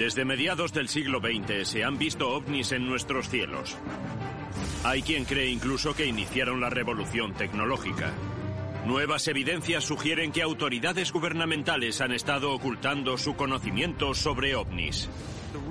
Desde mediados del siglo XX se han visto ovnis en nuestros cielos. Hay quien cree incluso que iniciaron la revolución tecnológica. Nuevas evidencias sugieren que autoridades gubernamentales han estado ocultando su conocimiento sobre ovnis.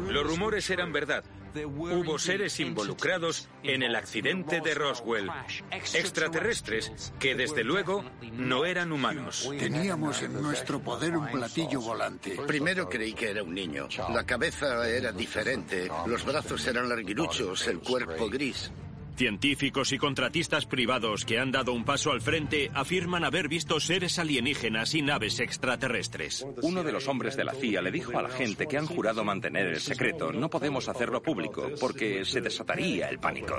Los rumores eran verdad. Hubo seres involucrados en el accidente de Roswell. Extraterrestres que desde luego no eran humanos. Teníamos en nuestro poder un platillo volante. Primero creí que era un niño. La cabeza era diferente, los brazos eran larguiruchos, el cuerpo gris. Científicos y contratistas privados que han dado un paso al frente afirman haber visto seres alienígenas y naves extraterrestres. Uno de los hombres de la CIA le dijo a la gente que han jurado mantener el secreto, no podemos hacerlo público porque se desataría el pánico.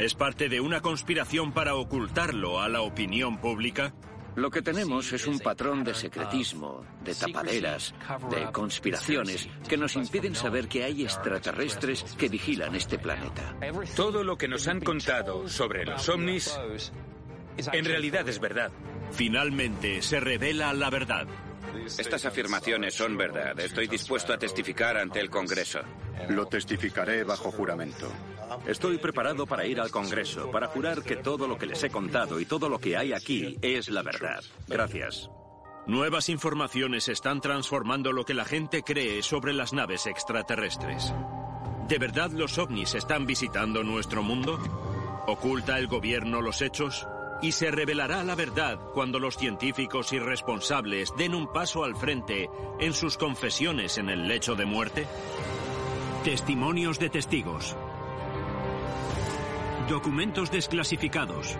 ¿Es parte de una conspiración para ocultarlo a la opinión pública? Lo que tenemos es un patrón de secretismo, de tapaderas, de conspiraciones que nos impiden saber que hay extraterrestres que vigilan este planeta. Todo lo que nos han contado sobre los ovnis en realidad es verdad. Finalmente se revela la verdad. Estas afirmaciones son verdad. Estoy dispuesto a testificar ante el Congreso. Lo testificaré bajo juramento. Estoy preparado para ir al Congreso, para jurar que todo lo que les he contado y todo lo que hay aquí es la verdad. Gracias. Nuevas informaciones están transformando lo que la gente cree sobre las naves extraterrestres. ¿De verdad los ovnis están visitando nuestro mundo? ¿Oculta el gobierno los hechos? ¿Y se revelará la verdad cuando los científicos y responsables den un paso al frente en sus confesiones en el lecho de muerte? Testimonios de testigos. Documentos desclasificados.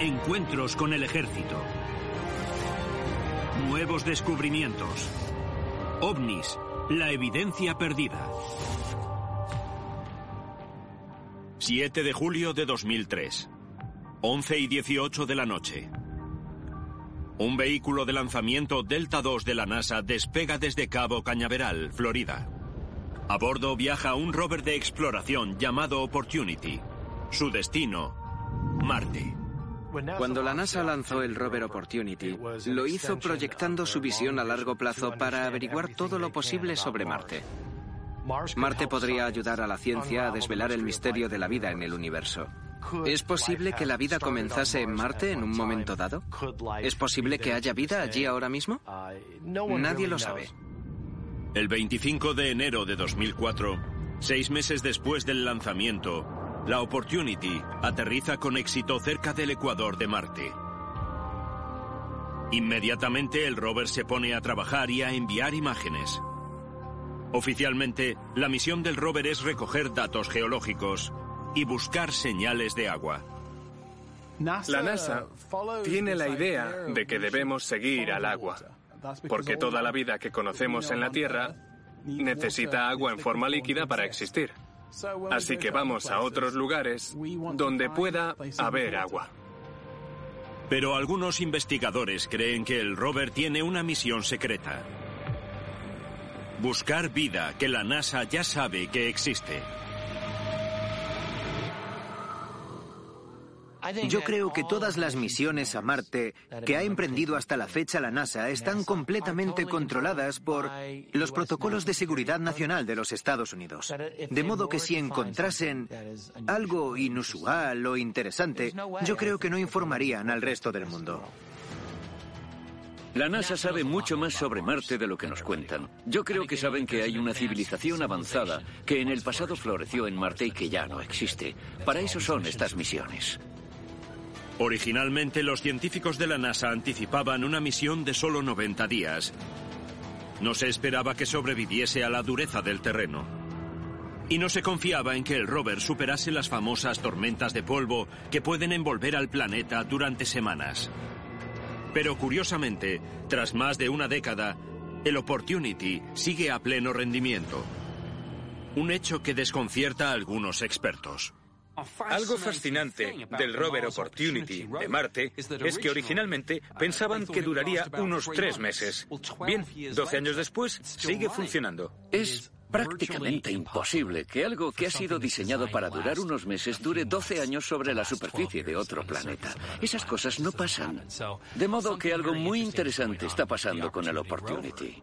Encuentros con el ejército. Nuevos descubrimientos. OVNIS, la evidencia perdida. 7 de julio de 2003. 11 y 18 de la noche. Un vehículo de lanzamiento Delta II de la NASA despega desde Cabo Cañaveral, Florida. A bordo viaja un rover de exploración llamado Opportunity. Su destino, Marte. Cuando la NASA lanzó el rover Opportunity, lo hizo proyectando su visión a largo plazo para averiguar todo lo posible sobre Marte. Marte podría ayudar a la ciencia a desvelar el misterio de la vida en el universo. ¿Es posible que la vida comenzase en Marte en un momento dado? ¿Es posible que haya vida allí ahora mismo? Nadie lo sabe. El 25 de enero de 2004, seis meses después del lanzamiento, la Opportunity aterriza con éxito cerca del ecuador de Marte. Inmediatamente el rover se pone a trabajar y a enviar imágenes. Oficialmente, la misión del rover es recoger datos geológicos y buscar señales de agua. La NASA tiene la idea de que debemos seguir al agua, porque toda la vida que conocemos en la Tierra necesita agua en forma líquida para existir. Así que vamos a otros lugares donde pueda haber agua. Pero algunos investigadores creen que el rover tiene una misión secreta. Buscar vida que la NASA ya sabe que existe. Yo creo que todas las misiones a Marte que ha emprendido hasta la fecha la NASA están completamente controladas por los protocolos de seguridad nacional de los Estados Unidos. De modo que si encontrasen algo inusual o interesante, yo creo que no informarían al resto del mundo. La NASA sabe mucho más sobre Marte de lo que nos cuentan. Yo creo que saben que hay una civilización avanzada que en el pasado floreció en Marte y que ya no existe. Para eso son estas misiones. Originalmente los científicos de la NASA anticipaban una misión de solo 90 días. No se esperaba que sobreviviese a la dureza del terreno. Y no se confiaba en que el rover superase las famosas tormentas de polvo que pueden envolver al planeta durante semanas. Pero curiosamente, tras más de una década, el Opportunity sigue a pleno rendimiento. Un hecho que desconcierta a algunos expertos. Algo fascinante del rover Opportunity de Marte es que originalmente pensaban que duraría unos tres meses. Bien, 12 años después sigue funcionando. Es prácticamente imposible que algo que ha sido diseñado para durar unos meses dure 12 años sobre la superficie de otro planeta. Esas cosas no pasan. De modo que algo muy interesante está pasando con el Opportunity.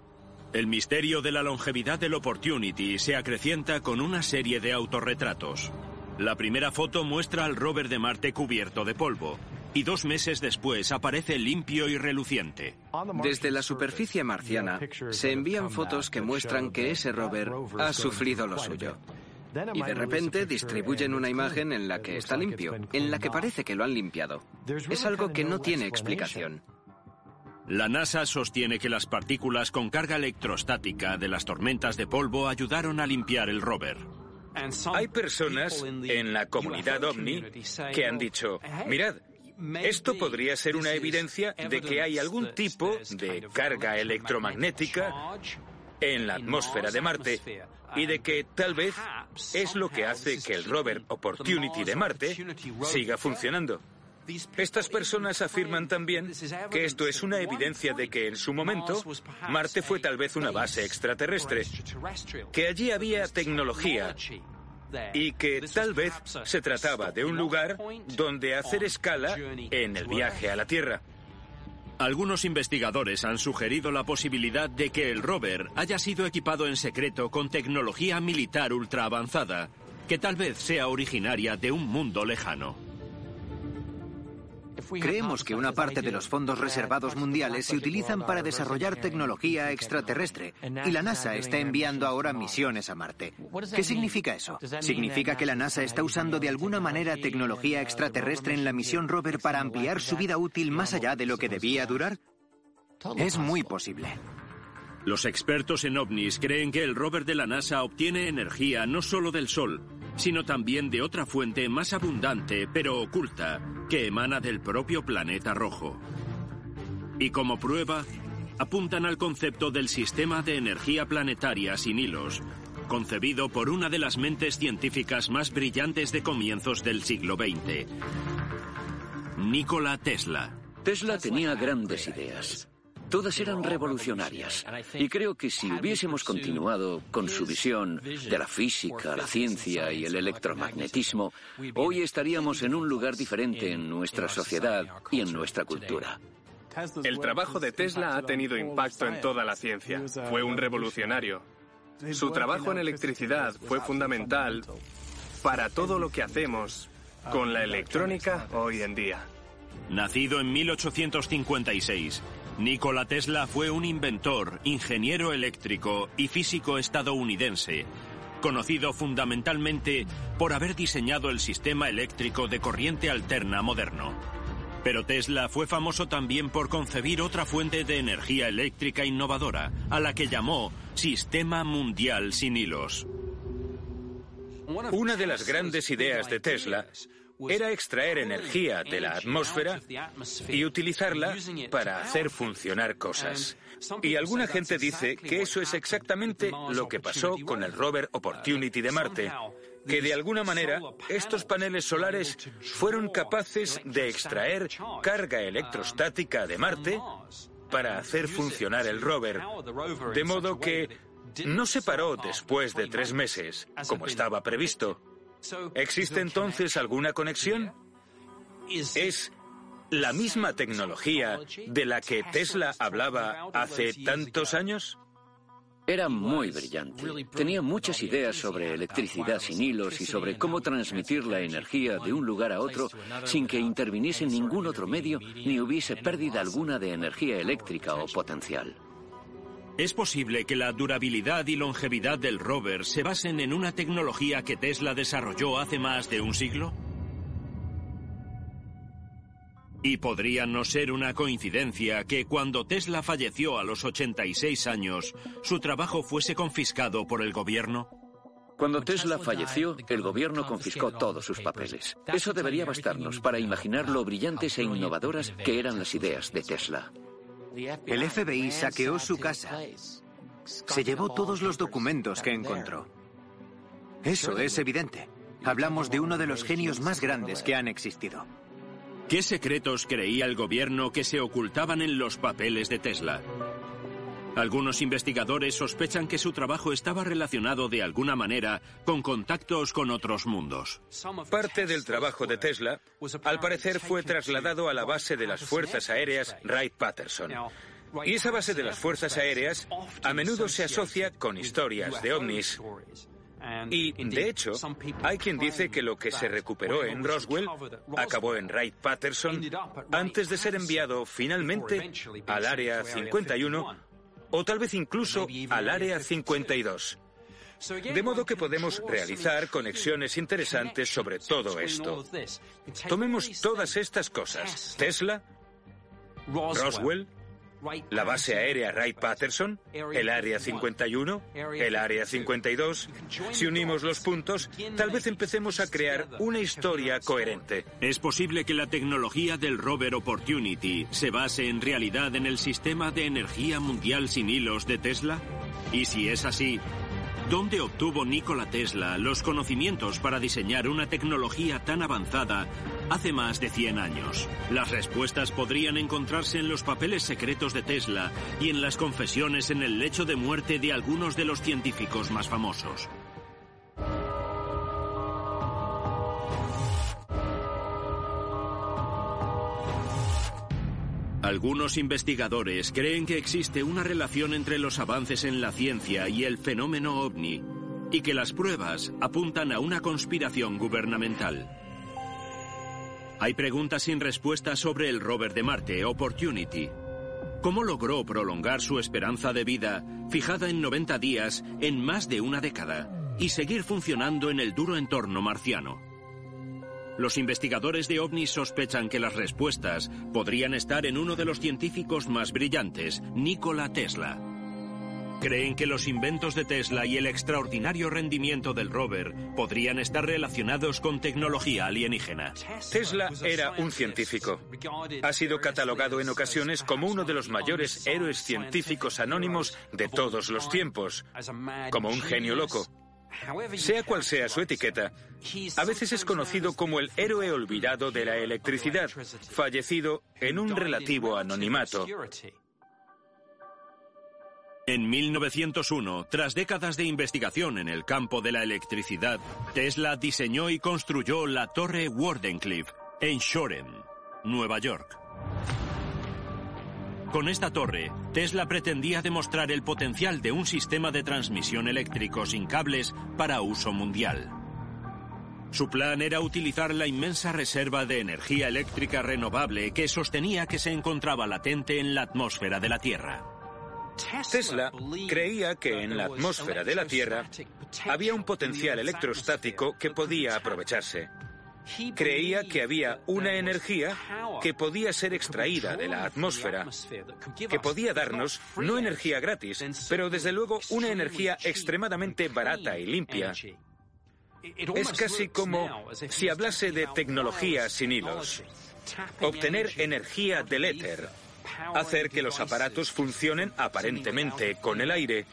El misterio de la longevidad del Opportunity se acrecienta con una serie de autorretratos. La primera foto muestra al rover de Marte cubierto de polvo, y dos meses después aparece limpio y reluciente. Desde la superficie marciana se envían fotos que muestran que ese rover ha sufrido lo suyo. Y de repente distribuyen una imagen en la que está limpio, en la que parece que lo han limpiado. Es algo que no tiene explicación. La NASA sostiene que las partículas con carga electrostática de las tormentas de polvo ayudaron a limpiar el rover. Hay personas en la comunidad ovni que han dicho, mirad, esto podría ser una evidencia de que hay algún tipo de carga electromagnética en la atmósfera de Marte y de que tal vez es lo que hace que el rover Opportunity de Marte siga funcionando. Estas personas afirman también que esto es una evidencia de que en su momento Marte fue tal vez una base extraterrestre, que allí había tecnología y que tal vez se trataba de un lugar donde hacer escala en el viaje a la Tierra. Algunos investigadores han sugerido la posibilidad de que el rover haya sido equipado en secreto con tecnología militar ultra avanzada, que tal vez sea originaria de un mundo lejano. Creemos que una parte de los fondos reservados mundiales se utilizan para desarrollar tecnología extraterrestre y la NASA está enviando ahora misiones a Marte. ¿Qué significa eso? ¿Significa que la NASA está usando de alguna manera tecnología extraterrestre en la misión rover para ampliar su vida útil más allá de lo que debía durar? Es muy posible. Los expertos en ovnis creen que el rover de la NASA obtiene energía no solo del Sol, sino también de otra fuente más abundante pero oculta que emana del propio planeta rojo. Y como prueba, apuntan al concepto del sistema de energía planetaria sin hilos, concebido por una de las mentes científicas más brillantes de comienzos del siglo XX, Nikola Tesla. Tesla tenía grandes ideas. Todas eran revolucionarias. Y creo que si hubiésemos continuado con su visión de la física, la ciencia y el electromagnetismo, hoy estaríamos en un lugar diferente en nuestra sociedad y en nuestra cultura. El trabajo de Tesla ha tenido impacto en toda la ciencia. Fue un revolucionario. Su trabajo en electricidad fue fundamental para todo lo que hacemos con la electrónica hoy en día. Nacido en 1856, Nikola Tesla fue un inventor, ingeniero eléctrico y físico estadounidense, conocido fundamentalmente por haber diseñado el sistema eléctrico de corriente alterna moderno. Pero Tesla fue famoso también por concebir otra fuente de energía eléctrica innovadora, a la que llamó Sistema Mundial sin hilos. Una de las grandes ideas de Tesla era extraer energía de la atmósfera y utilizarla para hacer funcionar cosas. Y alguna gente dice que eso es exactamente lo que pasó con el rover Opportunity de Marte, que de alguna manera estos paneles solares fueron capaces de extraer carga electrostática de Marte para hacer funcionar el rover, de modo que no se paró después de tres meses, como estaba previsto, ¿Existe entonces alguna conexión? ¿Es la misma tecnología de la que Tesla hablaba hace tantos años? Era muy brillante. Tenía muchas ideas sobre electricidad sin hilos y sobre cómo transmitir la energía de un lugar a otro sin que interviniese ningún otro medio ni hubiese pérdida alguna de energía eléctrica o potencial. ¿Es posible que la durabilidad y longevidad del rover se basen en una tecnología que Tesla desarrolló hace más de un siglo? Y podría no ser una coincidencia que cuando Tesla falleció a los 86 años, su trabajo fuese confiscado por el gobierno. Cuando Tesla falleció, el gobierno confiscó todos sus papeles. Eso debería bastarnos para imaginar lo brillantes e innovadoras que eran las ideas de Tesla. El FBI saqueó su casa. Se llevó todos los documentos que encontró. Eso es evidente. Hablamos de uno de los genios más grandes que han existido. ¿Qué secretos creía el gobierno que se ocultaban en los papeles de Tesla? Algunos investigadores sospechan que su trabajo estaba relacionado de alguna manera con contactos con otros mundos. Parte del trabajo de Tesla, al parecer, fue trasladado a la base de las Fuerzas Aéreas Wright-Patterson. Y esa base de las fuerzas aéreas a menudo se asocia con historias de ovnis. Y, de hecho, hay quien dice que lo que se recuperó en Roswell acabó en Wright-Patterson antes de ser enviado finalmente al Área 51 o tal vez incluso al Área 52. De modo que podemos realizar conexiones interesantes sobre todo esto. Tomemos todas estas cosas. Tesla, Roswell, la base aérea Wright-Patterson, el Área 51, el Área 52. Si unimos los puntos, tal vez empecemos a crear una historia coherente. ¿Es posible que la tecnología del rover Opportunity se base en realidad en el sistema de energía mundial sin hilos de Tesla? Y si es así, ¿Dónde obtuvo Nikola Tesla los conocimientos para diseñar una tecnología tan avanzada hace más de 100 años? Las respuestas podrían encontrarse en los papeles secretos de Tesla y en las confesiones en el lecho de muerte de algunos de los científicos más famosos. Algunos investigadores creen que existe una relación entre los avances en la ciencia y el fenómeno ovni, y que las pruebas apuntan a una conspiración gubernamental. Hay preguntas sin respuesta sobre el rover de Marte, Opportunity. ¿Cómo logró prolongar su esperanza de vida, fijada en 90 días, en más de una década, y seguir funcionando en el duro entorno marciano? Los investigadores de ovnis sospechan que las respuestas podrían estar en uno de los científicos más brillantes, Nikola Tesla. Creen que los inventos de Tesla y el extraordinario rendimiento del rover podrían estar relacionados con tecnología alienígena. Tesla era un científico. Ha sido catalogado en ocasiones como uno de los mayores héroes científicos anónimos de todos los tiempos, como un genio loco. Sea cual sea su etiqueta, a veces es conocido como el héroe olvidado de la electricidad, fallecido en un relativo anonimato. En 1901, tras décadas de investigación en el campo de la electricidad, Tesla diseñó y construyó la Torre Wardenclyffe en Shoreham, Nueva York. Con esta torre, Tesla pretendía demostrar el potencial de un sistema de transmisión eléctrico sin cables para uso mundial. Su plan era utilizar la inmensa reserva de energía eléctrica renovable que sostenía que se encontraba latente en la atmósfera de la Tierra. Tesla creía que en la atmósfera de la Tierra había un potencial electrostático que podía aprovecharse. Creía que había una energía que podía ser extraída de la atmósfera, que podía darnos no energía gratis, pero desde luego una energía extremadamente barata y limpia. Es casi como si hablase de tecnología sin hilos. Obtener energía del éter, hacer que los aparatos funcionen aparentemente con el aire.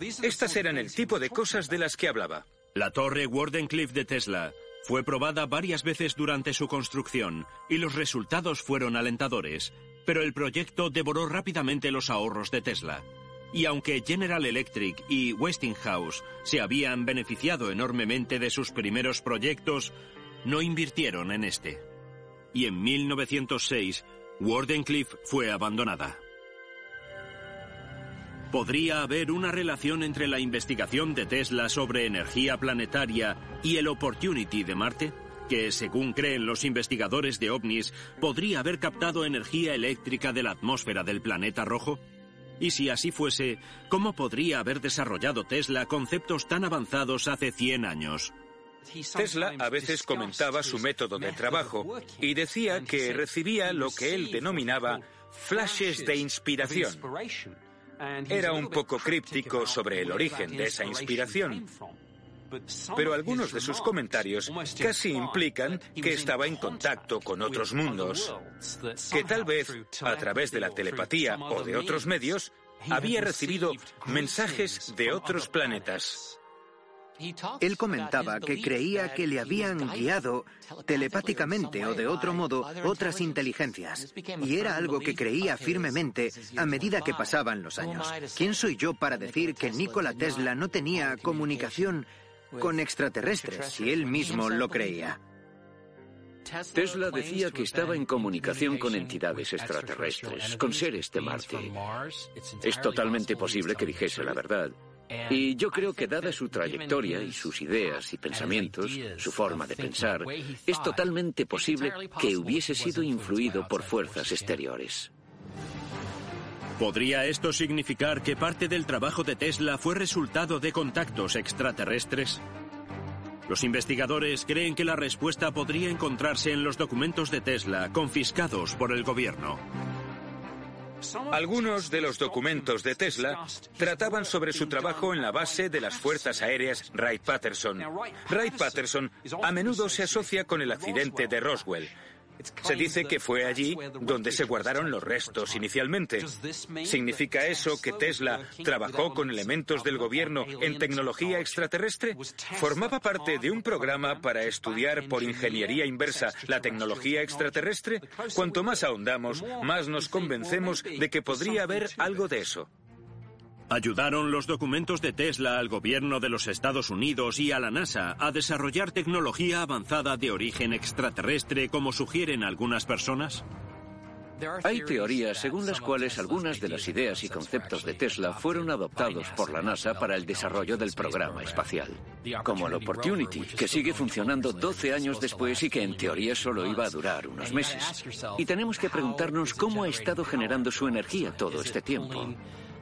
Estas eran el tipo de cosas de las que hablaba. La torre Wardenclyffe de Tesla fue probada varias veces durante su construcción y los resultados fueron alentadores, pero el proyecto devoró rápidamente los ahorros de Tesla. Y aunque General Electric y Westinghouse se habían beneficiado enormemente de sus primeros proyectos, no invirtieron en este. Y en 1906, Wardenclyffe fue abandonada. ¿Podría haber una relación entre la investigación de Tesla sobre energía planetaria y el Opportunity de Marte? Que, según creen los investigadores de ovnis, podría haber captado energía eléctrica de la atmósfera del planeta rojo? Y si así fuese, ¿cómo podría haber desarrollado Tesla conceptos tan avanzados hace 100 años? Tesla a veces comentaba su método de trabajo y decía que recibía lo que él denominaba flashes de inspiración era un poco críptico sobre el origen de esa inspiración. Pero algunos de sus comentarios casi implican que estaba en contacto con otros mundos, que tal vez a través de la telepatía o de otros medios había recibido mensajes de otros planetas. Él comentaba que creía que le habían guiado telepáticamente o de otro modo otras inteligencias. Y era algo que creía firmemente a medida que pasaban los años. ¿Quién soy yo para decir que Nikola Tesla no tenía comunicación con extraterrestres si él mismo lo creía? Tesla decía que estaba en comunicación con entidades extraterrestres, con seres de Marte. Es totalmente posible que dijese la verdad. Y yo creo que dada su trayectoria y sus ideas y pensamientos, su forma de pensar, es totalmente posible que hubiese sido influido por fuerzas exteriores. ¿Podría esto significar que parte del trabajo de Tesla fue resultado de contactos extraterrestres? Los investigadores creen que la respuesta podría encontrarse en los documentos de Tesla confiscados por el gobierno. Algunos de los documentos de Tesla trataban sobre su trabajo en la base de las Fuerzas Aéreas Wright-Patterson. Wright-Patterson a menudo se asocia con el accidente de Roswell, se dice que fue allí donde se guardaron los restos inicialmente. ¿Significa eso que Tesla trabajó con elementos del gobierno en tecnología extraterrestre? ¿Formaba parte de un programa para estudiar por ingeniería inversa la tecnología extraterrestre? Cuanto más ahondamos, más nos convencemos de que podría haber algo de eso. Ayudaron los documentos de Tesla al gobierno de los Estados Unidos y a la NASA a desarrollar tecnología avanzada de origen extraterrestre como sugieren algunas personas. Hay teorías según las cuales algunas de las ideas y conceptos de Tesla fueron adoptados por la NASA para el desarrollo del programa espacial, como el Opportunity, que sigue funcionando 12 años después y que en teoría solo iba a durar unos meses. Y tenemos que preguntarnos cómo ha estado generando su energía todo este tiempo.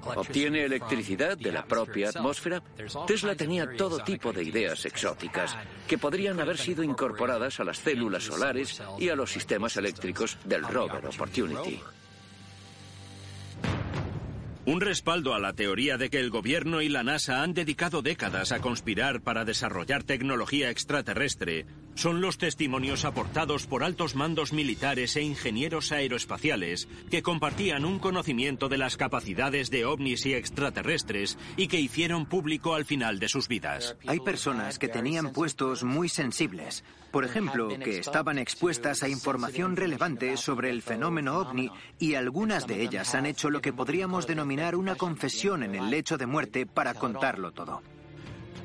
Obtiene electricidad de la propia atmósfera. Tesla tenía todo tipo de ideas exóticas que podrían haber sido incorporadas a las células solares y a los sistemas eléctricos del rover Opportunity. Un respaldo a la teoría de que el gobierno y la NASA han dedicado décadas a conspirar para desarrollar tecnología extraterrestre son los testimonios aportados por altos mandos militares e ingenieros aeroespaciales que compartían un conocimiento de las capacidades de ovnis y extraterrestres y que hicieron público al final de sus vidas. Hay personas que tenían puestos muy sensibles, por ejemplo, que estaban expuestas a información relevante sobre el fenómeno ovni y algunas de ellas han hecho lo que podríamos denominar una confesión en el lecho de muerte para contarlo todo.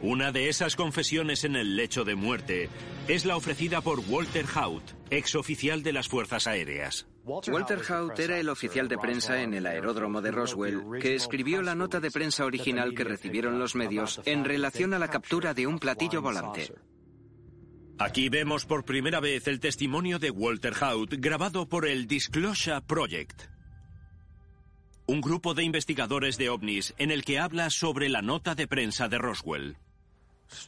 Una de esas confesiones en el lecho de muerte es la ofrecida por Walter Haut, ex oficial de las Fuerzas Aéreas. Walter Haut era el oficial de prensa en el aeródromo de Roswell que escribió la nota de prensa original que recibieron los medios en relación a la captura de un platillo volante. Aquí vemos por primera vez el testimonio de Walter Haut grabado por el Disclosure Project, un grupo de investigadores de ovnis en el que habla sobre la nota de prensa de Roswell.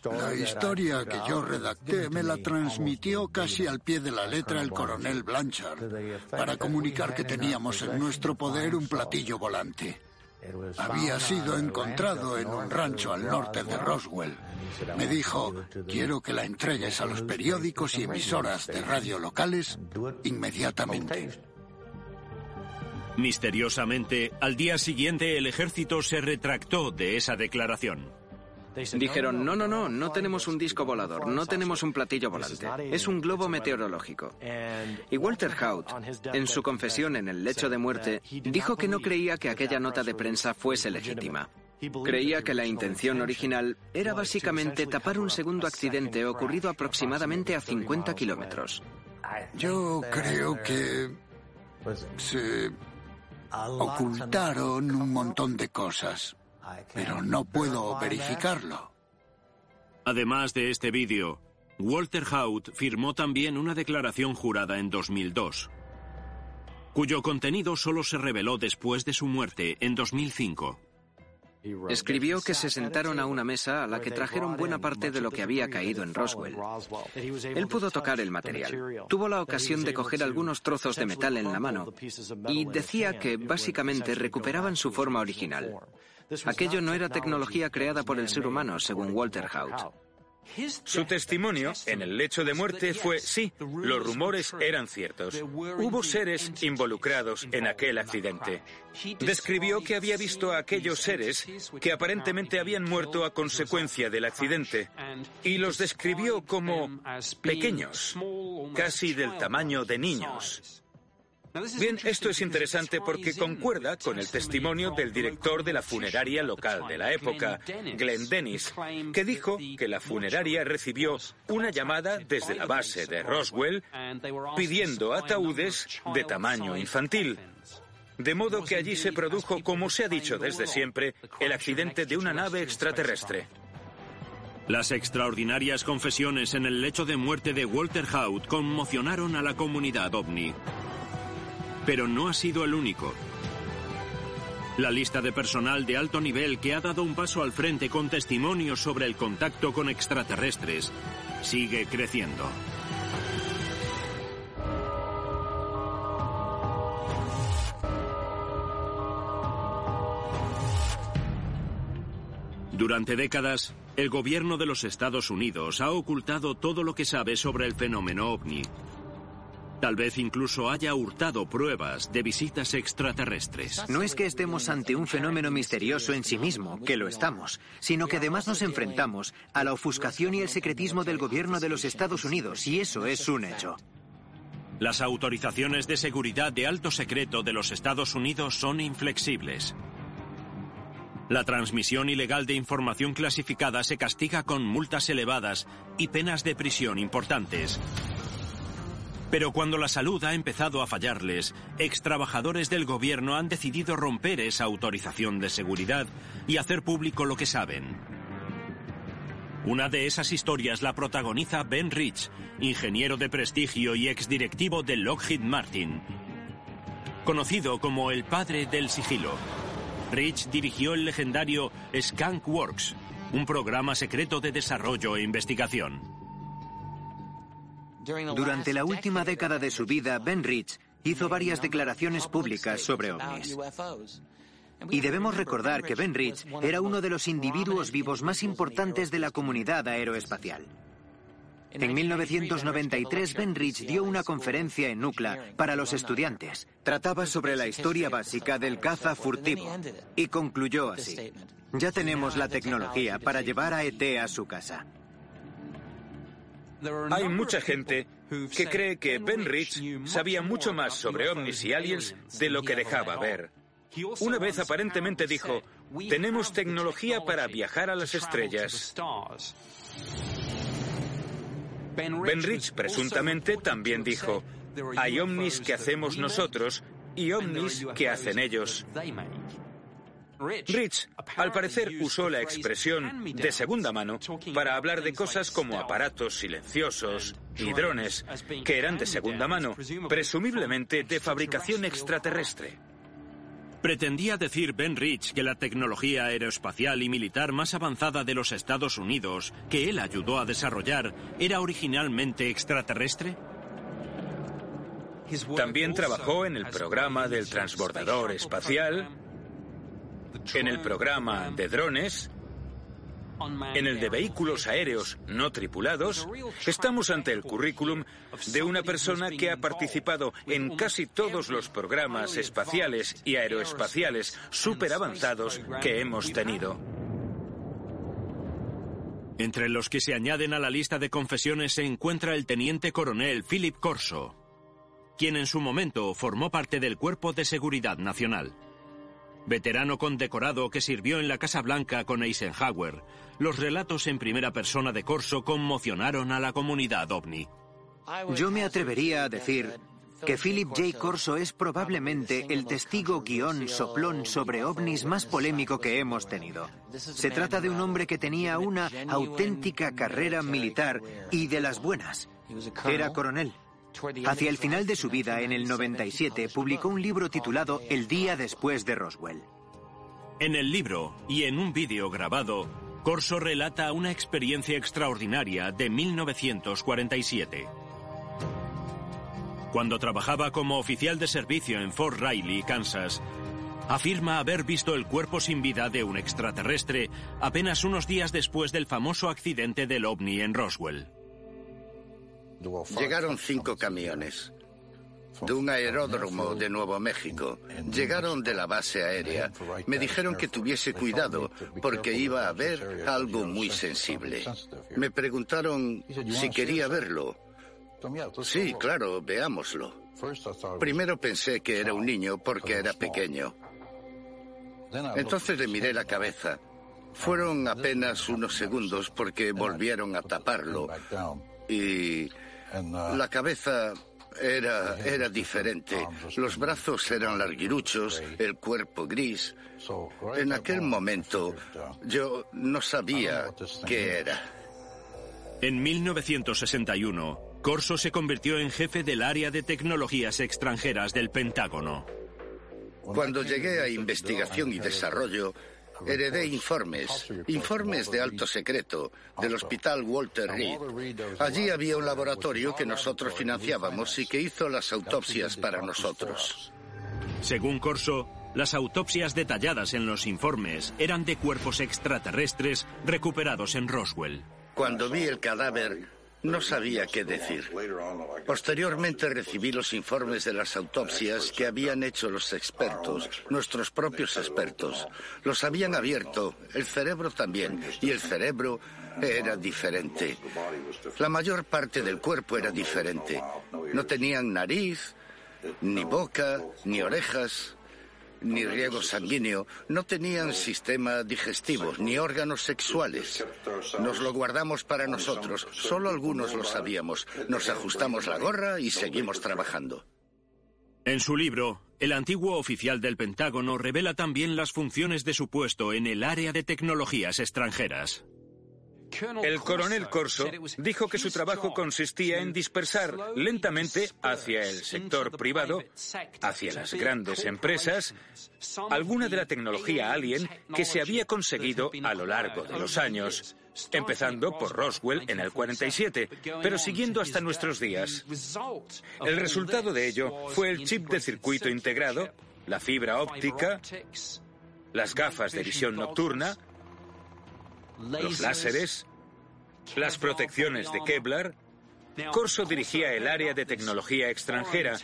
La historia que yo redacté me la transmitió casi al pie de la letra el coronel Blanchard para comunicar que teníamos en nuestro poder un platillo volante. Había sido encontrado en un rancho al norte de Roswell. Me dijo, quiero que la entregues a los periódicos y emisoras de radio locales inmediatamente. Misteriosamente, al día siguiente el ejército se retractó de esa declaración. Dijeron, no, no, no, no tenemos un disco volador, no tenemos un platillo volante, es un globo meteorológico. Y Walter Haut, en su confesión en el lecho de muerte, dijo que no creía que aquella nota de prensa fuese legítima. Creía que la intención original era básicamente tapar un segundo accidente ocurrido aproximadamente a 50 kilómetros. Yo creo que se ocultaron un montón de cosas pero no puedo verificarlo. Además de este vídeo, Walter Haut firmó también una declaración jurada en 2002, cuyo contenido solo se reveló después de su muerte en 2005. Escribió que se sentaron a una mesa a la que trajeron buena parte de lo que había caído en Roswell. Él pudo tocar el material. Tuvo la ocasión de coger algunos trozos de metal en la mano y decía que básicamente recuperaban su forma original. Aquello no era tecnología creada por el ser humano, según Walter Haut. Su testimonio en el lecho de muerte fue sí, los rumores eran ciertos. Hubo seres involucrados en aquel accidente. Describió que había visto a aquellos seres que aparentemente habían muerto a consecuencia del accidente y los describió como pequeños, casi del tamaño de niños. Bien, esto es interesante porque concuerda con el testimonio del director de la funeraria local de la época, Glenn Dennis, que dijo que la funeraria recibió una llamada desde la base de Roswell pidiendo ataúdes de tamaño infantil. De modo que allí se produjo, como se ha dicho desde siempre, el accidente de una nave extraterrestre. Las extraordinarias confesiones en el lecho de muerte de Walter Haut conmocionaron a la comunidad ovni. Pero no ha sido el único. La lista de personal de alto nivel que ha dado un paso al frente con testimonios sobre el contacto con extraterrestres sigue creciendo. Durante décadas, el gobierno de los Estados Unidos ha ocultado todo lo que sabe sobre el fenómeno ovni. Tal vez incluso haya hurtado pruebas de visitas extraterrestres. No es que estemos ante un fenómeno misterioso en sí mismo, que lo estamos, sino que además nos enfrentamos a la ofuscación y el secretismo del gobierno de los Estados Unidos, y eso es un hecho. Las autorizaciones de seguridad de alto secreto de los Estados Unidos son inflexibles. La transmisión ilegal de información clasificada se castiga con multas elevadas y penas de prisión importantes. Pero cuando la salud ha empezado a fallarles, ex trabajadores del gobierno han decidido romper esa autorización de seguridad y hacer público lo que saben. Una de esas historias la protagoniza Ben Rich, ingeniero de prestigio y exdirectivo de Lockheed Martin. Conocido como el padre del sigilo, Rich dirigió el legendario Skunk Works, un programa secreto de desarrollo e investigación. Durante la última década de su vida, Ben Rich hizo varias declaraciones públicas sobre ovnis. Y debemos recordar que Ben Rich era uno de los individuos vivos más importantes de la comunidad aeroespacial. En 1993, Ben Rich dio una conferencia en Nucla para los estudiantes. Trataba sobre la historia básica del caza furtivo y concluyó así. Ya tenemos la tecnología para llevar a ET a su casa. Hay mucha gente que cree que Ben Rich sabía mucho más sobre ovnis y aliens de lo que dejaba ver. Una vez aparentemente dijo, tenemos tecnología para viajar a las estrellas. Ben Rich presuntamente también dijo, hay ovnis que hacemos nosotros y ovnis que hacen ellos. Rich, al parecer, usó la expresión de segunda mano para hablar de cosas como aparatos silenciosos y drones, que eran de segunda mano, presumiblemente de fabricación extraterrestre. Pretendía decir Ben Rich que la tecnología aeroespacial y militar más avanzada de los Estados Unidos, que él ayudó a desarrollar, era originalmente extraterrestre? También trabajó en el programa del transbordador espacial en el programa de drones, en el de vehículos aéreos no tripulados, estamos ante el currículum de una persona que ha participado en casi todos los programas espaciales y aeroespaciales súper avanzados que hemos tenido. Entre los que se añaden a la lista de confesiones se encuentra el teniente coronel Philip Corso, quien en su momento formó parte del Cuerpo de Seguridad Nacional. Veterano condecorado que sirvió en la Casa Blanca con Eisenhower, los relatos en primera persona de Corso conmocionaron a la comunidad ovni. Yo me atrevería a decir que Philip J. Corso es probablemente el testigo guion soplón sobre ovnis más polémico que hemos tenido. Se trata de un hombre que tenía una auténtica carrera militar y de las buenas. Era coronel. Hacia el final de su vida, en el 97, publicó un libro titulado El día después de Roswell. En el libro y en un vídeo grabado, Corso relata una experiencia extraordinaria de 1947. Cuando trabajaba como oficial de servicio en Fort Riley, Kansas, afirma haber visto el cuerpo sin vida de un extraterrestre apenas unos días después del famoso accidente del ovni en Roswell. Llegaron cinco camiones de un aeródromo de Nuevo México. Llegaron de la base aérea. Me dijeron que tuviese cuidado porque iba a haber algo muy sensible. Me preguntaron si quería verlo. Sí, claro, veámoslo. Primero pensé que era un niño porque era pequeño. Entonces le miré la cabeza. Fueron apenas unos segundos porque volvieron a taparlo. Y la cabeza era, era diferente. Los brazos eran larguiruchos, el cuerpo gris. En aquel momento yo no sabía qué era. En 1961, Corso se convirtió en jefe del área de tecnologías extranjeras del Pentágono. Cuando llegué a investigación y desarrollo, heredé informes, informes de alto secreto del Hospital Walter Reed. Allí había un laboratorio que nosotros financiábamos y que hizo las autopsias para nosotros. Según Corso, las autopsias detalladas en los informes eran de cuerpos extraterrestres recuperados en Roswell. Cuando vi el cadáver, no sabía qué decir. Posteriormente recibí los informes de las autopsias que habían hecho los expertos, nuestros propios expertos. Los habían abierto, el cerebro también, y el cerebro era diferente. La mayor parte del cuerpo era diferente. No tenían nariz, ni boca, ni orejas ni riego sanguíneo, no tenían sistema digestivo, ni órganos sexuales. Nos lo guardamos para nosotros, solo algunos lo sabíamos. Nos ajustamos la gorra y seguimos trabajando. En su libro, el antiguo oficial del Pentágono revela también las funciones de su puesto en el área de tecnologías extranjeras. El coronel Corso dijo que su trabajo consistía en dispersar lentamente hacia el sector privado, hacia las grandes empresas, alguna de la tecnología alien que se había conseguido a lo largo de los años, empezando por Roswell en el 47, pero siguiendo hasta nuestros días. El resultado de ello fue el chip de circuito integrado, la fibra óptica, las gafas de visión nocturna, los láseres, las protecciones de Kevlar. Corso dirigía el área de tecnología extranjera,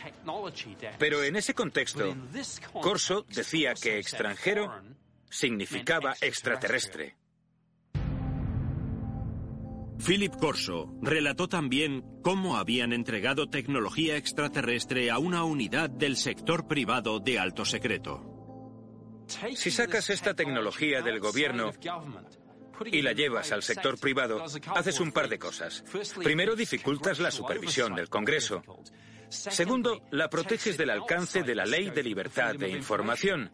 pero en ese contexto, Corso decía que extranjero significaba extraterrestre. Philip Corso relató también cómo habían entregado tecnología extraterrestre a una unidad del sector privado de alto secreto. Si sacas esta tecnología del gobierno y la llevas al sector privado, haces un par de cosas. Primero, dificultas la supervisión del Congreso. Segundo, la proteges del alcance de la ley de libertad de información.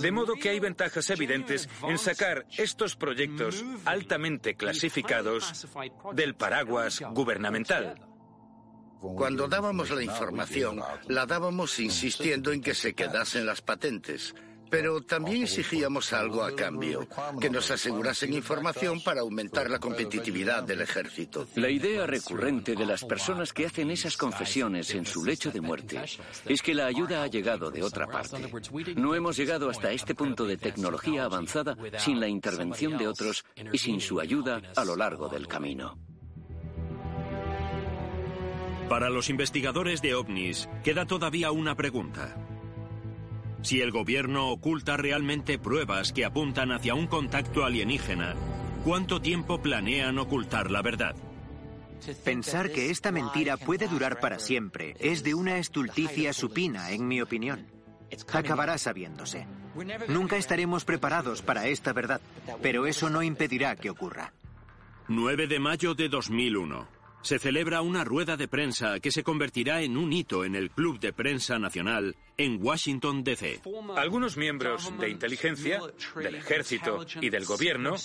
De modo que hay ventajas evidentes en sacar estos proyectos altamente clasificados del paraguas gubernamental. Cuando dábamos la información, la dábamos insistiendo en que se quedasen las patentes. Pero también exigíamos algo a cambio, que nos asegurasen información para aumentar la competitividad del ejército. La idea recurrente de las personas que hacen esas confesiones en su lecho de muerte es que la ayuda ha llegado de otra parte. No hemos llegado hasta este punto de tecnología avanzada sin la intervención de otros y sin su ayuda a lo largo del camino. Para los investigadores de ovnis queda todavía una pregunta. Si el gobierno oculta realmente pruebas que apuntan hacia un contacto alienígena, ¿cuánto tiempo planean ocultar la verdad? Pensar que esta mentira puede durar para siempre es de una estulticia supina, en mi opinión. Acabará sabiéndose. Nunca estaremos preparados para esta verdad, pero eso no impedirá que ocurra. 9 de mayo de 2001 se celebra una rueda de prensa que se convertirá en un hito en el Club de Prensa Nacional en Washington, D.C. Algunos miembros de inteligencia, del ejército y del gobierno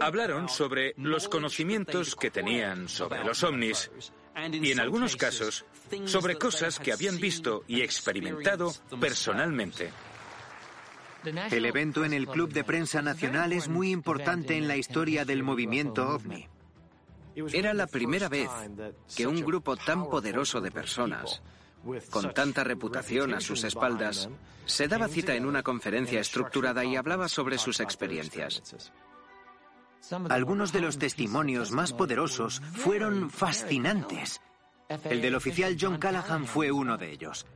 hablaron sobre los conocimientos que tenían sobre los ovnis y en algunos casos sobre cosas que habían visto y experimentado personalmente. El evento en el Club de Prensa Nacional es muy importante en la historia del movimiento ovni. Era la primera vez que un grupo tan poderoso de personas, con tanta reputación a sus espaldas, se daba cita en una conferencia estructurada y hablaba sobre sus experiencias. Algunos de los testimonios más poderosos fueron fascinantes. El del oficial John Callahan fue uno de ellos.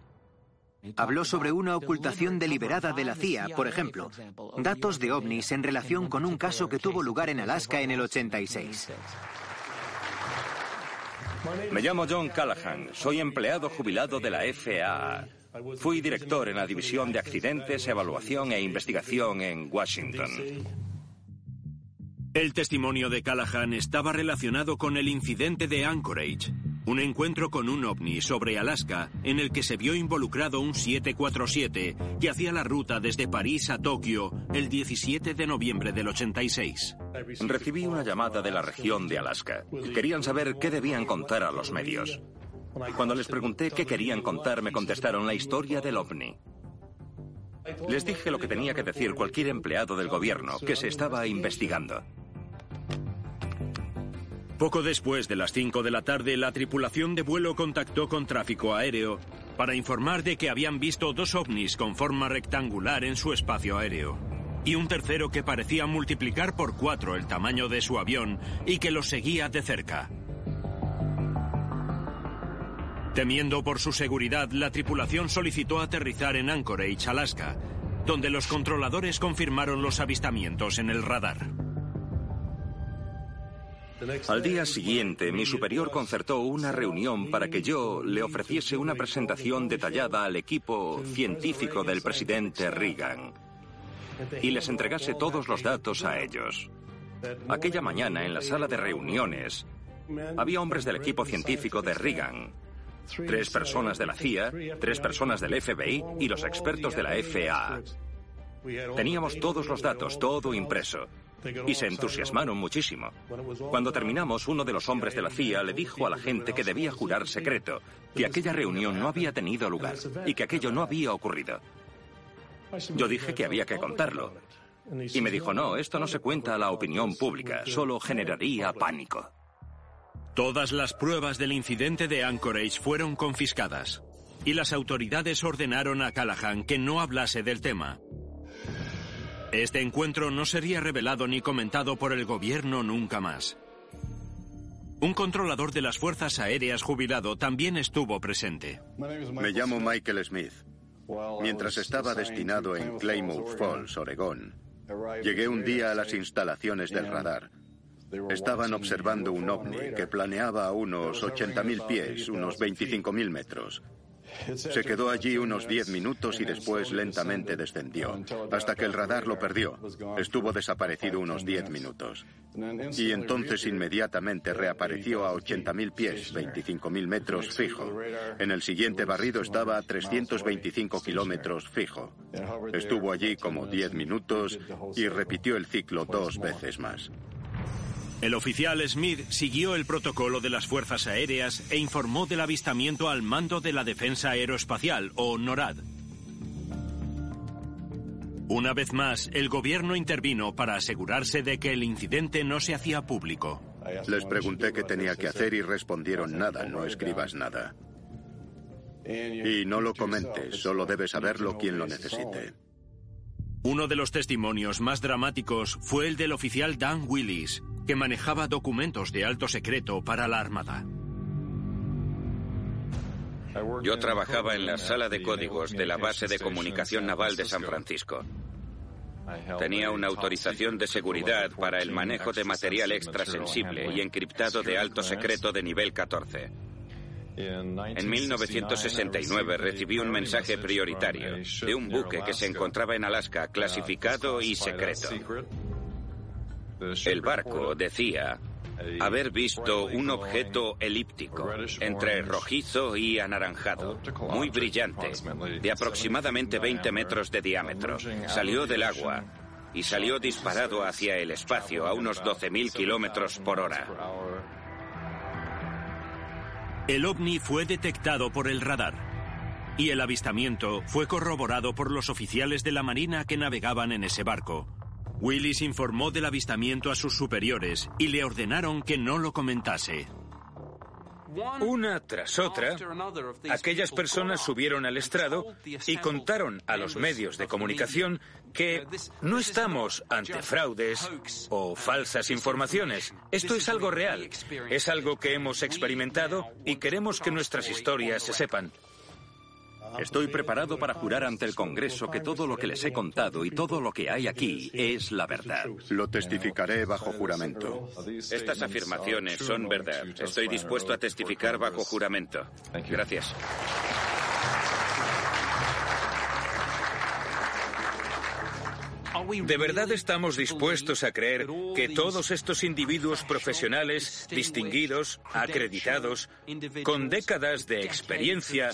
Habló sobre una ocultación deliberada de la CIA, por ejemplo, datos de ovnis en relación con un caso que tuvo lugar en Alaska en el 86. Me llamo John Callahan, soy empleado jubilado de la FAA. Fui director en la División de Accidentes, Evaluación e Investigación en Washington. El testimonio de Callahan estaba relacionado con el incidente de Anchorage, un encuentro con un ovni sobre Alaska en el que se vio involucrado un 747 que hacía la ruta desde París a Tokio el 17 de noviembre del 86. Recibí una llamada de la región de Alaska. Querían saber qué debían contar a los medios. Cuando les pregunté qué querían contar, me contestaron la historia del ovni. Les dije lo que tenía que decir cualquier empleado del gobierno, que se estaba investigando. Poco después de las 5 de la tarde, la tripulación de vuelo contactó con tráfico aéreo para informar de que habían visto dos ovnis con forma rectangular en su espacio aéreo. Y un tercero que parecía multiplicar por cuatro el tamaño de su avión y que los seguía de cerca. Temiendo por su seguridad, la tripulación solicitó aterrizar en Anchorage, Alaska, donde los controladores confirmaron los avistamientos en el radar. Al día siguiente, mi superior concertó una reunión para que yo le ofreciese una presentación detallada al equipo científico del presidente Reagan y les entregase todos los datos a ellos. Aquella mañana, en la sala de reuniones, había hombres del equipo científico de Reagan, tres personas de la CIA, tres personas del FBI y los expertos de la FAA. Teníamos todos los datos, todo impreso. Y se entusiasmaron muchísimo. Cuando terminamos, uno de los hombres de la CIA le dijo a la gente que debía jurar secreto, que aquella reunión no había tenido lugar y que aquello no había ocurrido. Yo dije que había que contarlo. Y me dijo, no, esto no se cuenta a la opinión pública, solo generaría pánico. Todas las pruebas del incidente de Anchorage fueron confiscadas y las autoridades ordenaron a Callahan que no hablase del tema. Este encuentro no sería revelado ni comentado por el gobierno nunca más. Un controlador de las Fuerzas Aéreas jubilado también estuvo presente. Me llamo Michael Smith. Mientras estaba destinado en Claymore Falls, Oregón, llegué un día a las instalaciones del radar. Estaban observando un ovni que planeaba a unos 80.000 pies, unos 25.000 metros. Se quedó allí unos 10 minutos y después lentamente descendió, hasta que el radar lo perdió. Estuvo desaparecido unos 10 minutos. Y entonces inmediatamente reapareció a 80.000 pies, 25.000 metros fijo. En el siguiente barrido estaba a 325 kilómetros fijo. Estuvo allí como 10 minutos y repitió el ciclo dos veces más. El oficial Smith siguió el protocolo de las Fuerzas Aéreas e informó del avistamiento al mando de la Defensa Aeroespacial, o NORAD. Una vez más, el gobierno intervino para asegurarse de que el incidente no se hacía público. Les pregunté qué tenía que hacer y respondieron nada, no escribas nada. Y no lo comentes, solo debe saberlo quien lo necesite. Uno de los testimonios más dramáticos fue el del oficial Dan Willis, que manejaba documentos de alto secreto para la Armada. Yo trabajaba en la sala de códigos de la base de comunicación naval de San Francisco. Tenía una autorización de seguridad para el manejo de material extrasensible y encriptado de alto secreto de nivel 14. En 1969 recibí un mensaje prioritario de un buque que se encontraba en Alaska clasificado y secreto. El barco decía haber visto un objeto elíptico, entre rojizo y anaranjado, muy brillante, de aproximadamente 20 metros de diámetro. Salió del agua y salió disparado hacia el espacio a unos 12.000 kilómetros por hora. El ovni fue detectado por el radar y el avistamiento fue corroborado por los oficiales de la Marina que navegaban en ese barco. Willis informó del avistamiento a sus superiores y le ordenaron que no lo comentase. Una tras otra, aquellas personas subieron al estrado y contaron a los medios de comunicación que no estamos ante fraudes o falsas informaciones. Esto es algo real, es algo que hemos experimentado y queremos que nuestras historias se sepan. Estoy preparado para jurar ante el Congreso que todo lo que les he contado y todo lo que hay aquí es la verdad. Lo testificaré bajo juramento. Estas afirmaciones son verdad. Estoy dispuesto a testificar bajo juramento. Gracias. ¿De verdad estamos dispuestos a creer que todos estos individuos profesionales, distinguidos, acreditados, con décadas de experiencia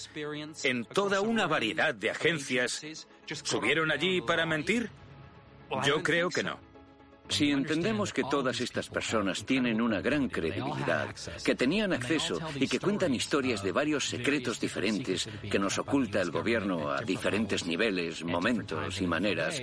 en toda una variedad de agencias, subieron allí para mentir? Yo creo que no. Si entendemos que todas estas personas tienen una gran credibilidad, que tenían acceso y que cuentan historias de varios secretos diferentes que nos oculta el gobierno a diferentes niveles, momentos y maneras,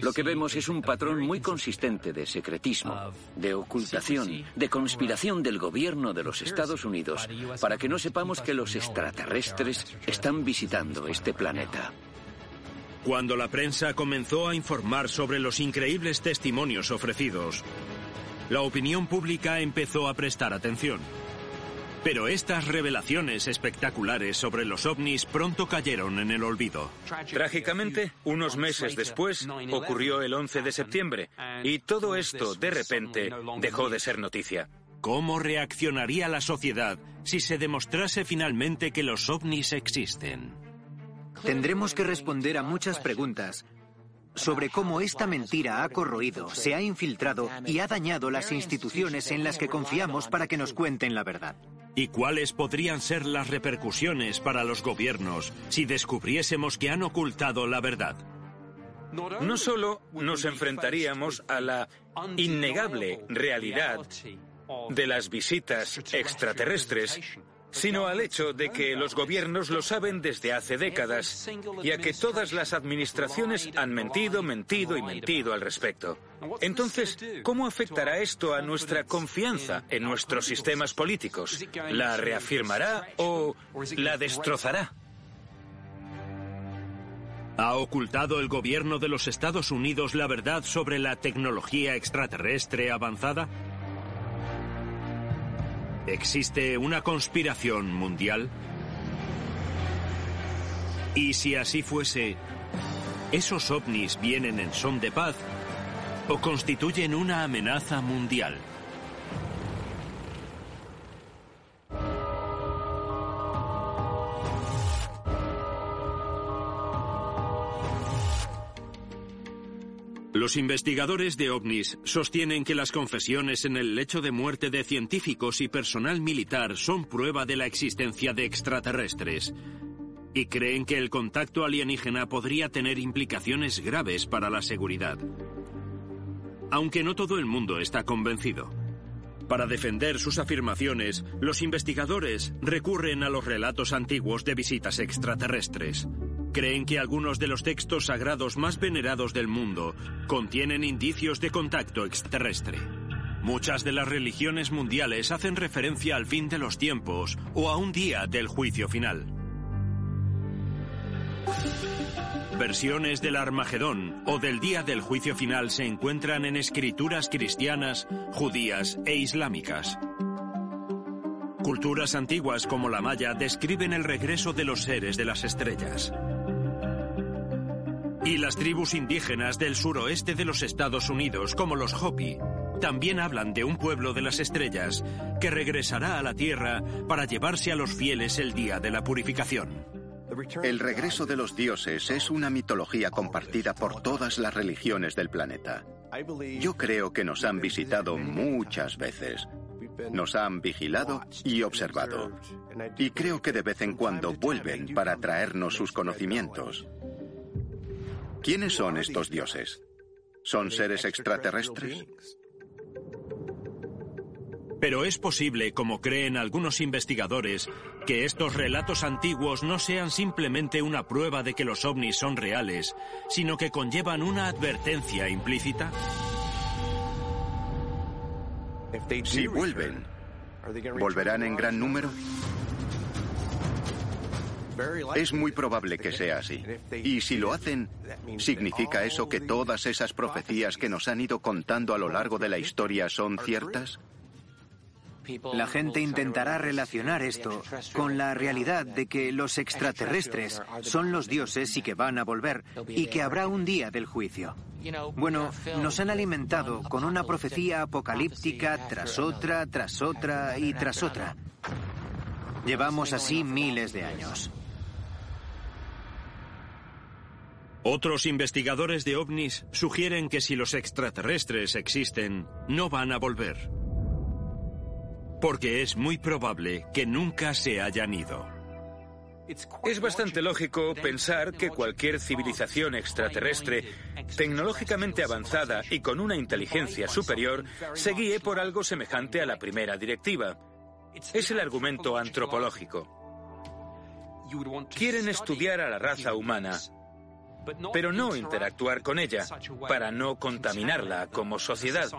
lo que vemos es un patrón muy consistente de secretismo, de ocultación, de conspiración del gobierno de los Estados Unidos para que no sepamos que los extraterrestres están visitando este planeta. Cuando la prensa comenzó a informar sobre los increíbles testimonios ofrecidos, la opinión pública empezó a prestar atención. Pero estas revelaciones espectaculares sobre los ovnis pronto cayeron en el olvido. Trágicamente, unos meses después, ocurrió el 11 de septiembre, y todo esto, de repente, dejó de ser noticia. ¿Cómo reaccionaría la sociedad si se demostrase finalmente que los ovnis existen? Tendremos que responder a muchas preguntas sobre cómo esta mentira ha corroído, se ha infiltrado y ha dañado las instituciones en las que confiamos para que nos cuenten la verdad. ¿Y cuáles podrían ser las repercusiones para los gobiernos si descubriésemos que han ocultado la verdad? No solo nos enfrentaríamos a la innegable realidad de las visitas extraterrestres, sino al hecho de que los gobiernos lo saben desde hace décadas y a que todas las administraciones han mentido, mentido y mentido al respecto. Entonces, ¿cómo afectará esto a nuestra confianza en nuestros sistemas políticos? ¿La reafirmará o la destrozará? ¿Ha ocultado el gobierno de los Estados Unidos la verdad sobre la tecnología extraterrestre avanzada? ¿Existe una conspiración mundial? Y si así fuese, ¿esos ovnis vienen en son de paz o constituyen una amenaza mundial? Los investigadores de ovnis sostienen que las confesiones en el lecho de muerte de científicos y personal militar son prueba de la existencia de extraterrestres y creen que el contacto alienígena podría tener implicaciones graves para la seguridad. Aunque no todo el mundo está convencido. Para defender sus afirmaciones, los investigadores recurren a los relatos antiguos de visitas extraterrestres. Creen que algunos de los textos sagrados más venerados del mundo contienen indicios de contacto extraterrestre. Muchas de las religiones mundiales hacen referencia al fin de los tiempos o a un día del juicio final. Versiones del Armagedón o del día del juicio final se encuentran en escrituras cristianas, judías e islámicas. Culturas antiguas como la maya describen el regreso de los seres de las estrellas. Y las tribus indígenas del suroeste de los Estados Unidos, como los Hopi, también hablan de un pueblo de las estrellas que regresará a la Tierra para llevarse a los fieles el día de la purificación. El regreso de los dioses es una mitología compartida por todas las religiones del planeta. Yo creo que nos han visitado muchas veces. Nos han vigilado y observado. Y creo que de vez en cuando vuelven para traernos sus conocimientos. ¿Quiénes son estos dioses? ¿Son seres extraterrestres? Pero es posible, como creen algunos investigadores, que estos relatos antiguos no sean simplemente una prueba de que los ovnis son reales, sino que conllevan una advertencia implícita. Si vuelven, ¿volverán en gran número? Es muy probable que sea así. Y si lo hacen, ¿significa eso que todas esas profecías que nos han ido contando a lo largo de la historia son ciertas? La gente intentará relacionar esto con la realidad de que los extraterrestres son los dioses y que van a volver y que habrá un día del juicio. Bueno, nos han alimentado con una profecía apocalíptica tras otra, tras otra y tras otra. Llevamos así miles de años. Otros investigadores de ovnis sugieren que si los extraterrestres existen, no van a volver. Porque es muy probable que nunca se hayan ido. Es bastante lógico pensar que cualquier civilización extraterrestre tecnológicamente avanzada y con una inteligencia superior se guíe por algo semejante a la primera directiva. Es el argumento antropológico. Quieren estudiar a la raza humana, pero no interactuar con ella para no contaminarla como sociedad.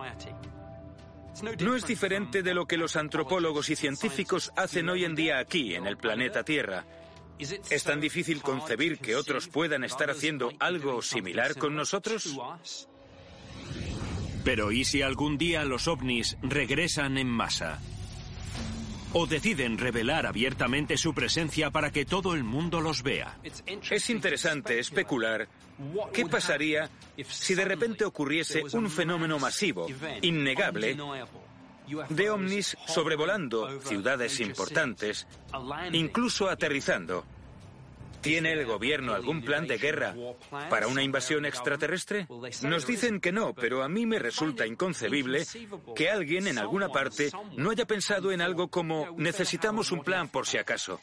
No es diferente de lo que los antropólogos y científicos hacen hoy en día aquí, en el planeta Tierra. ¿Es tan difícil concebir que otros puedan estar haciendo algo similar con nosotros? Pero ¿y si algún día los ovnis regresan en masa? ¿O deciden revelar abiertamente su presencia para que todo el mundo los vea? Es interesante especular qué pasaría si de repente ocurriese un fenómeno masivo, innegable, de ovnis sobrevolando ciudades importantes, incluso aterrizando. ¿Tiene el gobierno algún plan de guerra para una invasión extraterrestre? Nos dicen que no, pero a mí me resulta inconcebible que alguien en alguna parte no haya pensado en algo como necesitamos un plan por si acaso.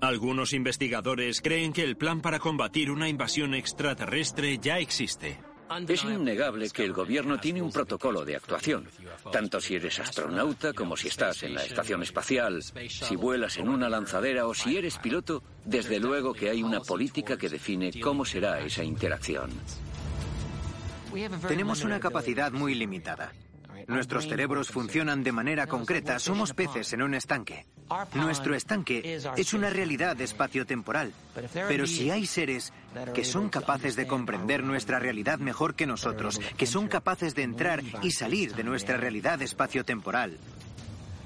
Algunos investigadores creen que el plan para combatir una invasión extraterrestre ya existe. Es innegable que el gobierno tiene un protocolo de actuación, tanto si eres astronauta como si estás en la estación espacial, si vuelas en una lanzadera o si eres piloto, desde luego que hay una política que define cómo será esa interacción. Tenemos una capacidad muy limitada. Nuestros cerebros funcionan de manera concreta. Somos peces en un estanque. Nuestro estanque es una realidad espaciotemporal. Pero si hay seres que son capaces de comprender nuestra realidad mejor que nosotros, que son capaces de entrar y salir de nuestra realidad espaciotemporal,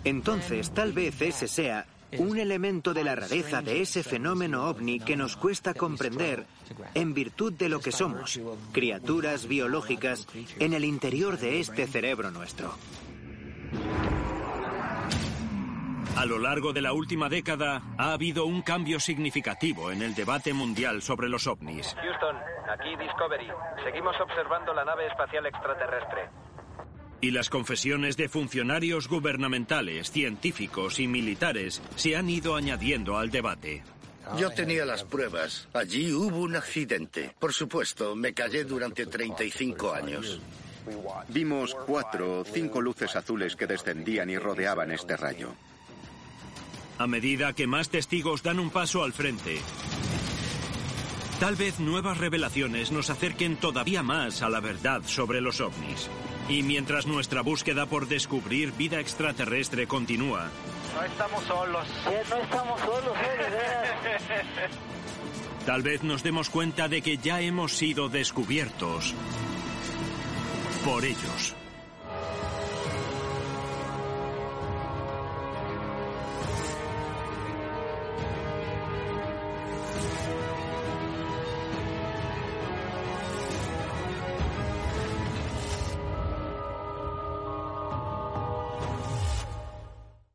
entonces tal vez ese sea un elemento de la rareza de ese fenómeno ovni que nos cuesta comprender en virtud de lo que somos, criaturas biológicas en el interior de este cerebro nuestro. A lo largo de la última década ha habido un cambio significativo en el debate mundial sobre los ovnis. Houston, aquí Discovery. Seguimos observando la nave espacial extraterrestre. Y las confesiones de funcionarios gubernamentales, científicos y militares se han ido añadiendo al debate. Yo tenía las pruebas. Allí hubo un accidente. Por supuesto, me callé durante 35 años. Vimos cuatro o cinco luces azules que descendían y rodeaban este rayo. A medida que más testigos dan un paso al frente, tal vez nuevas revelaciones nos acerquen todavía más a la verdad sobre los ovnis. Y mientras nuestra búsqueda por descubrir vida extraterrestre continúa, No estamos solos. no estamos solos, tal vez nos demos cuenta de que ya hemos sido descubiertos por ellos.